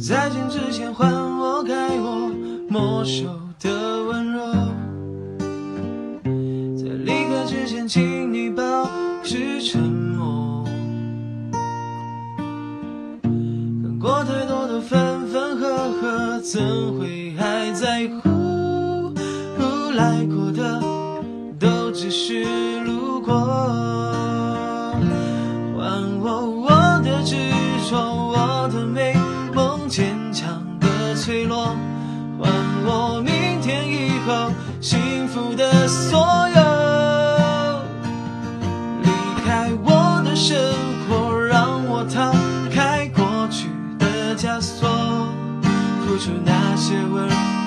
再见之前还我该我没收的温柔，在离开之前，请你保持沉默。看过太多的分分合合，怎会还在乎？来过的都只是路过，还我我的执着，我的美风坚强的脆弱，换我明天以后幸福的所有。离开我的生活，让我逃开过去的枷锁，付出那些温柔。